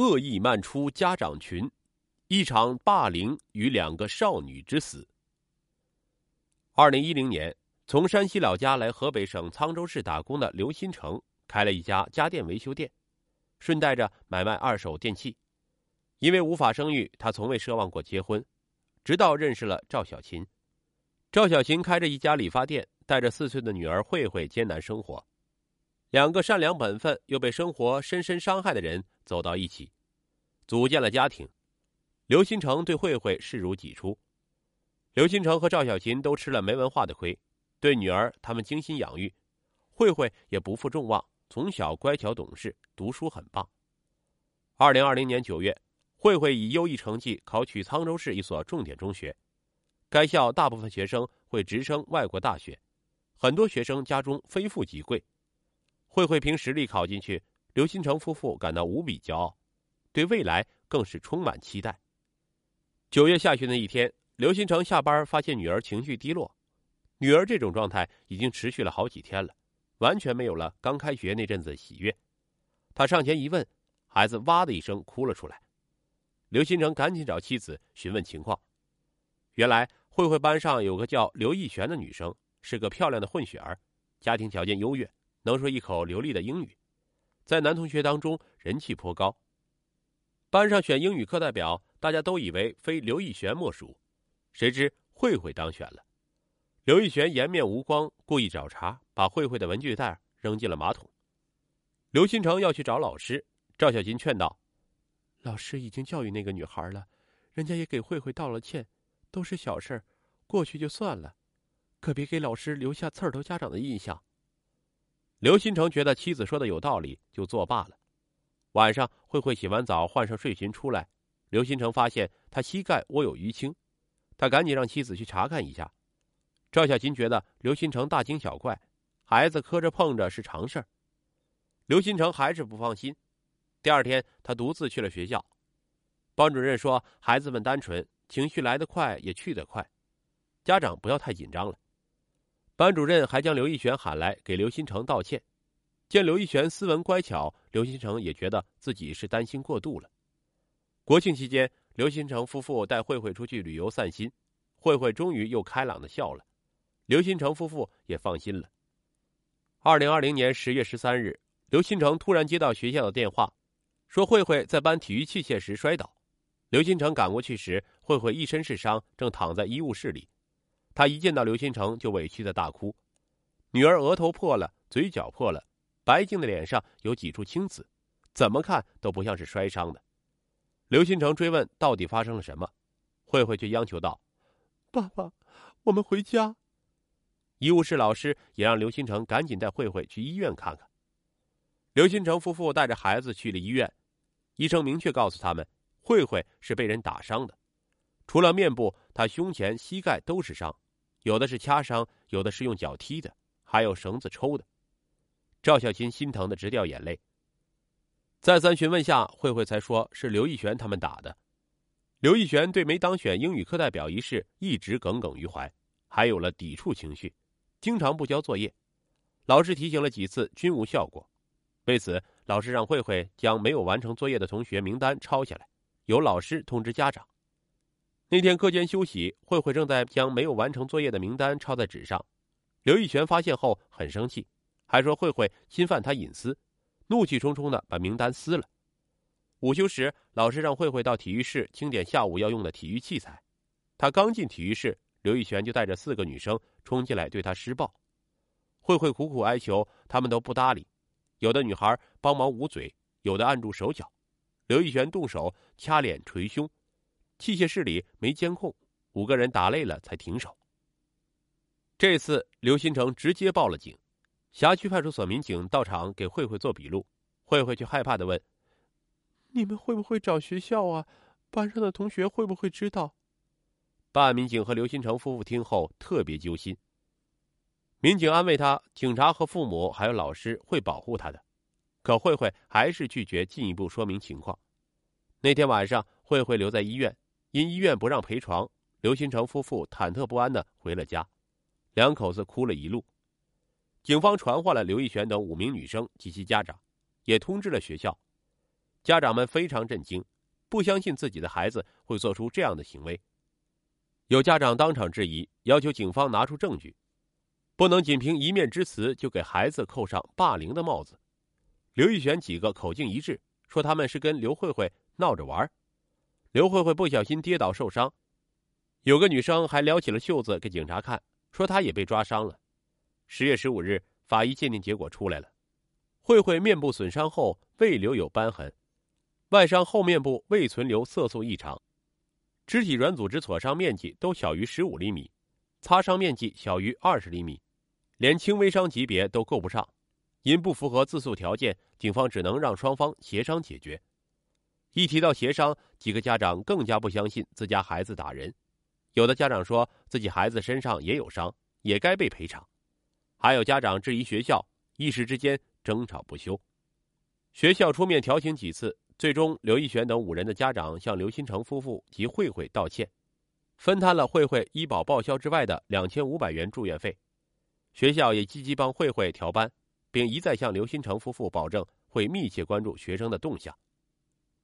恶意漫出家长群，一场霸凌与两个少女之死。二零一零年，从山西老家来河北省沧州市打工的刘新成开了一家家电维修店，顺带着买卖二手电器。因为无法生育，他从未奢望过结婚，直到认识了赵小琴。赵小琴开着一家理发店，带着四岁的女儿慧慧艰难生活。两个善良本分又被生活深深伤害的人走到一起，组建了家庭。刘新成对慧慧视如己出。刘新成和赵小琴都吃了没文化的亏，对女儿他们精心养育，慧慧也不负众望，从小乖巧懂事，读书很棒。二零二零年九月，慧慧以优异成绩考取沧州市一所重点中学，该校大部分学生会直升外国大学，很多学生家中非富即贵。慧慧凭实力考进去，刘新成夫妇感到无比骄傲，对未来更是充满期待。九月下旬的一天，刘新成下班发现女儿情绪低落，女儿这种状态已经持续了好几天了，完全没有了刚开学那阵子喜悦。他上前一问，孩子哇的一声哭了出来。刘新成赶紧找妻子询问情况，原来慧慧班上有个叫刘艺璇的女生，是个漂亮的混血儿，家庭条件优越。能说一口流利的英语，在男同学当中人气颇高。班上选英语课代表，大家都以为非刘义璇莫属，谁知慧慧当选了。刘义璇颜面无光，故意找茬，把慧慧的文具袋扔进了马桶。刘新成要去找老师，赵小琴劝道：“老师已经教育那个女孩了，人家也给慧慧道了歉，都是小事过去就算了，可别给老师留下刺儿头家长的印象。”刘新成觉得妻子说的有道理，就作罢了。晚上，慧慧洗完澡，换上睡裙出来，刘新成发现她膝盖窝有淤青，他赶紧让妻子去查看一下。赵小琴觉得刘新成大惊小怪，孩子磕着碰着是常事儿。刘新成还是不放心。第二天，他独自去了学校。班主任说：“孩子们单纯，情绪来得快也去得快，家长不要太紧张了。”班主任还将刘义璇喊来给刘新成道歉。见刘义璇斯文乖巧，刘新成也觉得自己是担心过度了。国庆期间，刘新成夫妇带慧慧出去旅游散心，慧慧终于又开朗的笑了，刘新成夫妇也放心了。二零二零年十月十三日，刘新成突然接到学校的电话，说慧慧在搬体育器械时摔倒。刘新成赶过去时，慧慧一身是伤，正躺在医务室里。他一见到刘新成就委屈的大哭，女儿额头破了，嘴角破了，白净的脸上有几处青紫，怎么看都不像是摔伤的。刘新成追问到底发生了什么，慧慧却央求道：“爸爸，我们回家。”医务室老师也让刘新成赶紧带慧慧去医院看看。刘新成夫妇带着孩子去了医院，医生明确告诉他们，慧慧是被人打伤的。除了面部，他胸前、膝盖都是伤，有的是掐伤，有的是用脚踢的，还有绳子抽的。赵小琴心疼的直掉眼泪。再三询问下，慧慧才说是刘义璇他们打的。刘义璇对没当选英语课代表一事一直耿耿于怀，还有了抵触情绪，经常不交作业。老师提醒了几次均无效果，为此，老师让慧慧将没有完成作业的同学名单抄下来，由老师通知家长。那天课间休息，慧慧正在将没有完成作业的名单抄在纸上。刘义璇发现后很生气，还说慧慧侵犯他隐私，怒气冲冲的把名单撕了。午休时，老师让慧慧到体育室清点下午要用的体育器材。他刚进体育室，刘义璇就带着四个女生冲进来对他施暴。慧慧苦苦哀求，他们都不搭理。有的女孩帮忙捂嘴，有的按住手脚。刘义璇动手掐脸捶胸。器械室里没监控，五个人打累了才停手。这次刘新成直接报了警，辖区派出所民警到场给慧慧做笔录，慧慧却害怕的问：“你们会不会找学校啊？班上的同学会不会知道？”办案民警和刘新成夫妇听后特别揪心。民警安慰他：“警察和父母还有老师会保护他的。”可慧慧还是拒绝进一步说明情况。那天晚上，慧慧留在医院。因医院不让陪床，刘新成夫妇忐忑不安的回了家，两口子哭了一路。警方传唤了刘义璇等五名女生及其家长，也通知了学校。家长们非常震惊，不相信自己的孩子会做出这样的行为。有家长当场质疑，要求警方拿出证据，不能仅凭一面之词就给孩子扣上霸凌的帽子。刘玉璇几个口径一致，说他们是跟刘慧慧闹着玩。刘慧慧不小心跌倒受伤，有个女生还撩起了袖子给警察看，说她也被抓伤了。十月十五日，法医鉴定结果出来了，慧慧面部损伤后未留有瘢痕，外伤后面部未存留色素异常。肢体软组织挫伤面积都小于十五厘米，擦伤面积小于二十厘米，连轻微伤级别都够不上。因不符合自诉条件，警方只能让双方协商解决。一提到协商，几个家长更加不相信自家孩子打人。有的家长说自己孩子身上也有伤，也该被赔偿。还有家长质疑学校，一时之间争吵不休。学校出面调停几次。最终，刘义璇等五人的家长向刘新成夫妇及慧慧道歉，分摊了慧慧医保报销之外的两千五百元住院费。学校也积极帮慧慧调班，并一再向刘新成夫妇保证会密切关注学生的动向。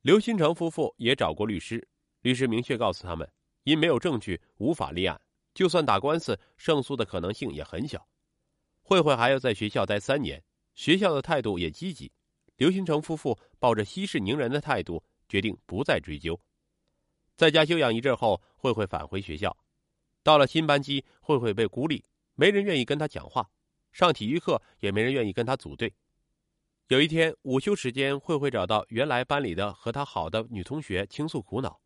刘新成夫妇也找过律师，律师明确告诉他们，因没有证据无法立案，就算打官司胜诉的可能性也很小。慧慧还要在学校待三年，学校的态度也积极。刘新成夫妇抱着息事宁人的态度，决定不再追究。在家休养一阵后，慧慧返回学校。到了新班级，慧慧被孤立，没人愿意跟她讲话，上体育课也没人愿意跟她组队。有一天午休时间，慧慧找到原来班里的和她好的女同学倾诉苦恼。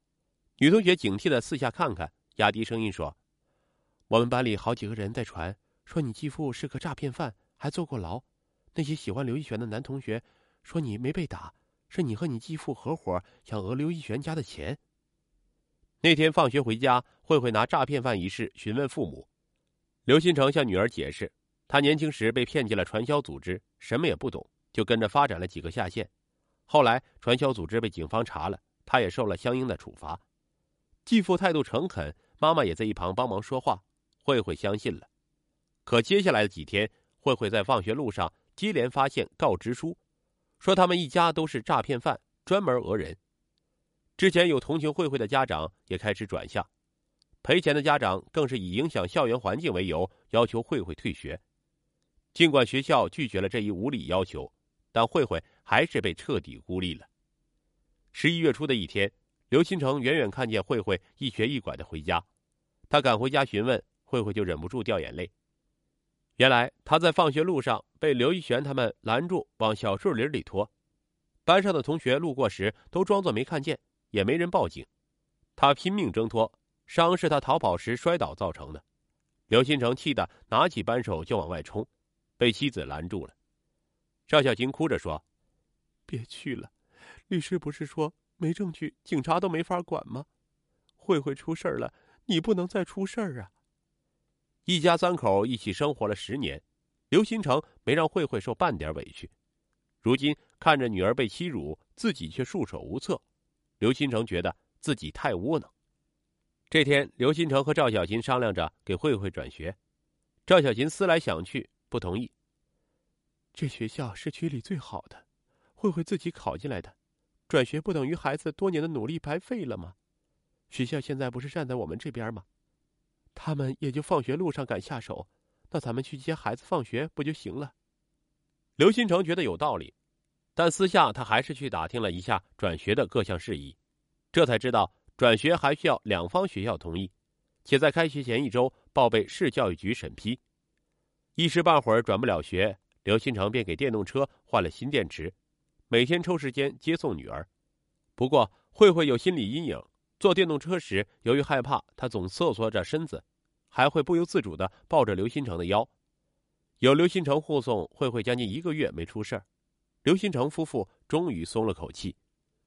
女同学警惕的四下看看，压低声音说：“我们班里好几个人在传，说你继父是个诈骗犯，还坐过牢。那些喜欢刘一璇的男同学。”说你没被打，是你和你继父合伙想讹刘一璇家的钱。那天放学回家，慧慧拿诈骗犯一事询问父母。刘新成向女儿解释，他年轻时被骗进了传销组织，什么也不懂，就跟着发展了几个下线。后来传销组织被警方查了，他也受了相应的处罚。继父态度诚恳，妈妈也在一旁帮忙说话，慧慧相信了。可接下来的几天，慧慧在放学路上接连发现告知书。说他们一家都是诈骗犯，专门讹人。之前有同情慧慧的家长也开始转向，赔钱的家长更是以影响校园环境为由，要求慧慧退学。尽管学校拒绝了这一无理要求，但慧慧还是被彻底孤立了。十一月初的一天，刘新成远远看见慧慧一瘸一拐的回家，他赶回家询问，慧慧就忍不住掉眼泪。原来他在放学路上被刘一璇他们拦住，往小树林里拖。班上的同学路过时都装作没看见，也没人报警。他拼命挣脱，伤是他逃跑时摔倒造成的。刘新成气得拿起扳手就往外冲，被妻子拦住了。赵小琴哭着说：“别去了，律师不是说没证据，警察都没法管吗？慧慧出事了，你不能再出事儿啊！”一家三口一起生活了十年，刘新成没让慧慧受半点委屈。如今看着女儿被欺辱，自己却束手无策，刘新成觉得自己太窝囊。这天，刘新成和赵小琴商量着给慧慧转学，赵小琴思来想去，不同意。这学校是区里最好的，慧慧自己考进来的，转学不等于孩子多年的努力白费了吗？学校现在不是站在我们这边吗？他们也就放学路上敢下手，那咱们去接孩子放学不就行了？刘新成觉得有道理，但私下他还是去打听了一下转学的各项事宜，这才知道转学还需要两方学校同意，且在开学前一周报备市教育局审批。一时半会儿转不了学，刘新成便给电动车换了新电池，每天抽时间接送女儿。不过慧慧有心理阴影。坐电动车时，由于害怕，她总瑟缩着身子，还会不由自主的抱着刘新成的腰。有刘新成护送，慧慧将近一个月没出事儿，刘新成夫妇终于松了口气。